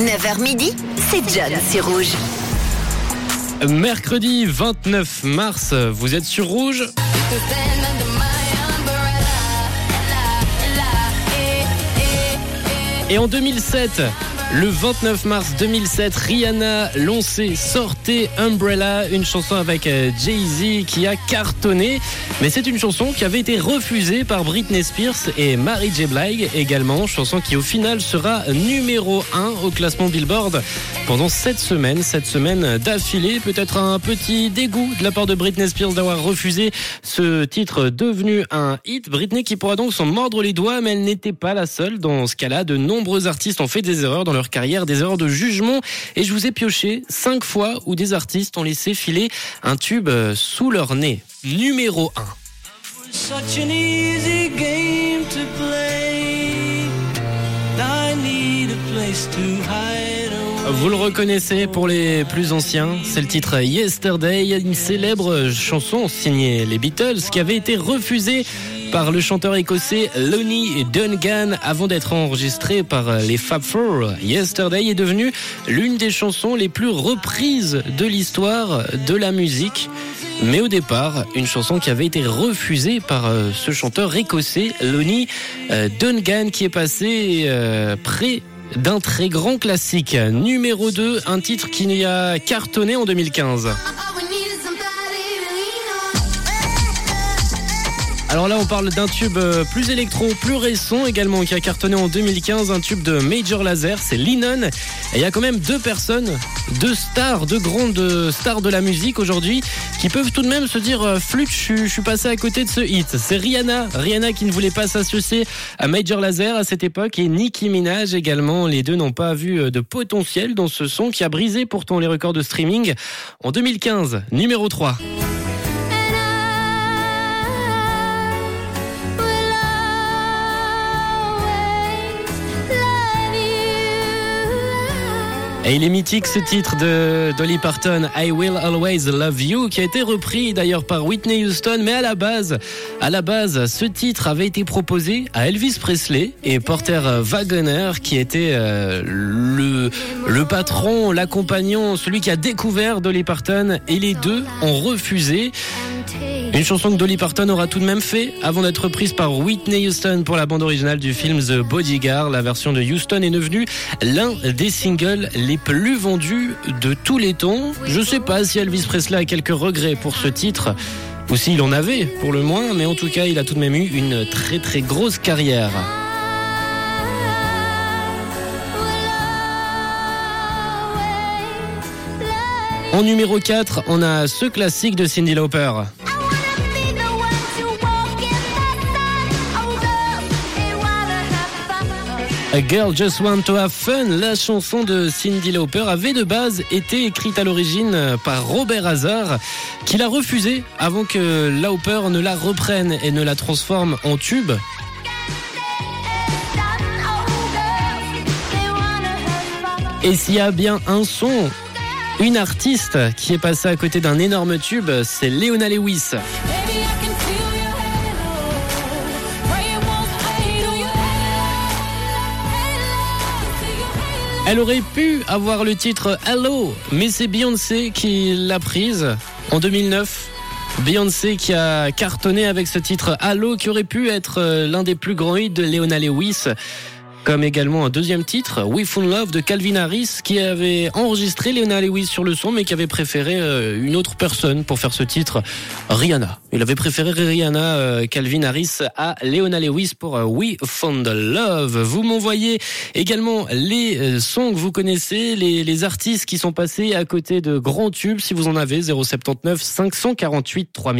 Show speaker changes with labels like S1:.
S1: 9h midi, c'est John sur Rouge.
S2: Mercredi 29 mars, vous êtes sur Rouge Et en 2007, le 29 mars 2007, Rihanna lancé Sortez Umbrella, une chanson avec euh, Jay-Z qui a cartonné. Mais c'est une chanson qui avait été refusée par Britney Spears et Mary J. Blige également. Chanson qui au final sera numéro 1 au classement Billboard pendant 7 semaines. 7 semaines d'affilée. Peut-être un petit dégoût de la part de Britney Spears d'avoir refusé ce titre devenu un hit. Britney qui pourra donc s'en mordre les doigts, mais elle n'était pas la seule. Dans ce cas-là, de nombreux artistes ont fait des erreurs dans leur carrière, des erreurs de jugement. Et je vous ai pioché cinq fois où des artistes ont laissé filer un tube euh, sous leur nez. Numéro 1. Vous le reconnaissez pour les plus anciens, c'est le titre Yesterday, une célèbre chanson signée les Beatles qui avait été refusée par le chanteur écossais Lonnie Dungan avant d'être enregistré par les Fab Four. Yesterday est devenu l'une des chansons les plus reprises de l'histoire de la musique. Mais au départ, une chanson qui avait été refusée par euh, ce chanteur écossais, Lonnie euh, Dungan, qui est passé euh, près d'un très grand classique. Numéro 2, un titre qui a cartonné en 2015. Alors là, on parle d'un tube euh, plus électro, plus récent également, qui a cartonné en 2015, un tube de Major Laser, c'est Lennon. Et il y a quand même deux personnes, deux stars, deux grandes stars de la musique aujourd'hui, qui peuvent tout de même se dire, euh, flûte, je, suis passé à côté de ce hit. C'est Rihanna, Rihanna qui ne voulait pas s'associer à Major Laser à cette époque, et Nicki Minaj également. Les deux n'ont pas vu euh, de potentiel dans ce son qui a brisé pourtant les records de streaming en 2015. Numéro 3. Et il est mythique ce titre de Dolly Parton, I Will Always Love You, qui a été repris d'ailleurs par Whitney Houston, mais à la base, ce titre avait été proposé à Elvis Presley et Porter Wagoner, qui était euh, le, le patron, l'accompagnant, celui qui a découvert Dolly Parton, et les deux ont refusé. Une chanson que Dolly Parton aura tout de même fait avant d'être prise par Whitney Houston pour la bande originale du film The Bodyguard. La version de Houston est devenue l'un des singles les plus vendus de tous les temps. Je sais pas si Elvis Presley a quelques regrets pour ce titre ou s'il en avait pour le moins, mais en tout cas, il a tout de même eu une très très grosse carrière. En numéro 4, on a ce classique de Cindy Lauper. A Girl Just Want to Have Fun, la chanson de Cindy Lauper avait de base été écrite à l'origine par Robert Hazard, qui l'a refusée avant que Lauper ne la reprenne et ne la transforme en tube. Et s'il y a bien un son, une artiste qui est passée à côté d'un énorme tube, c'est Leona Lewis. Elle aurait pu avoir le titre Hello, mais c'est Beyoncé qui l'a prise en 2009. Beyoncé qui a cartonné avec ce titre Hello, qui aurait pu être l'un des plus grands hits de Leona Lewis comme également un deuxième titre, We Found Love de Calvin Harris, qui avait enregistré Leona Lewis sur le son, mais qui avait préféré euh, une autre personne pour faire ce titre, Rihanna. Il avait préféré Rihanna, euh, Calvin Harris à Leona Lewis pour euh, We Found Love. Vous m'envoyez également les sons que vous connaissez, les, les artistes qui sont passés à côté de grands tubes, si vous en avez, 079 548 3000.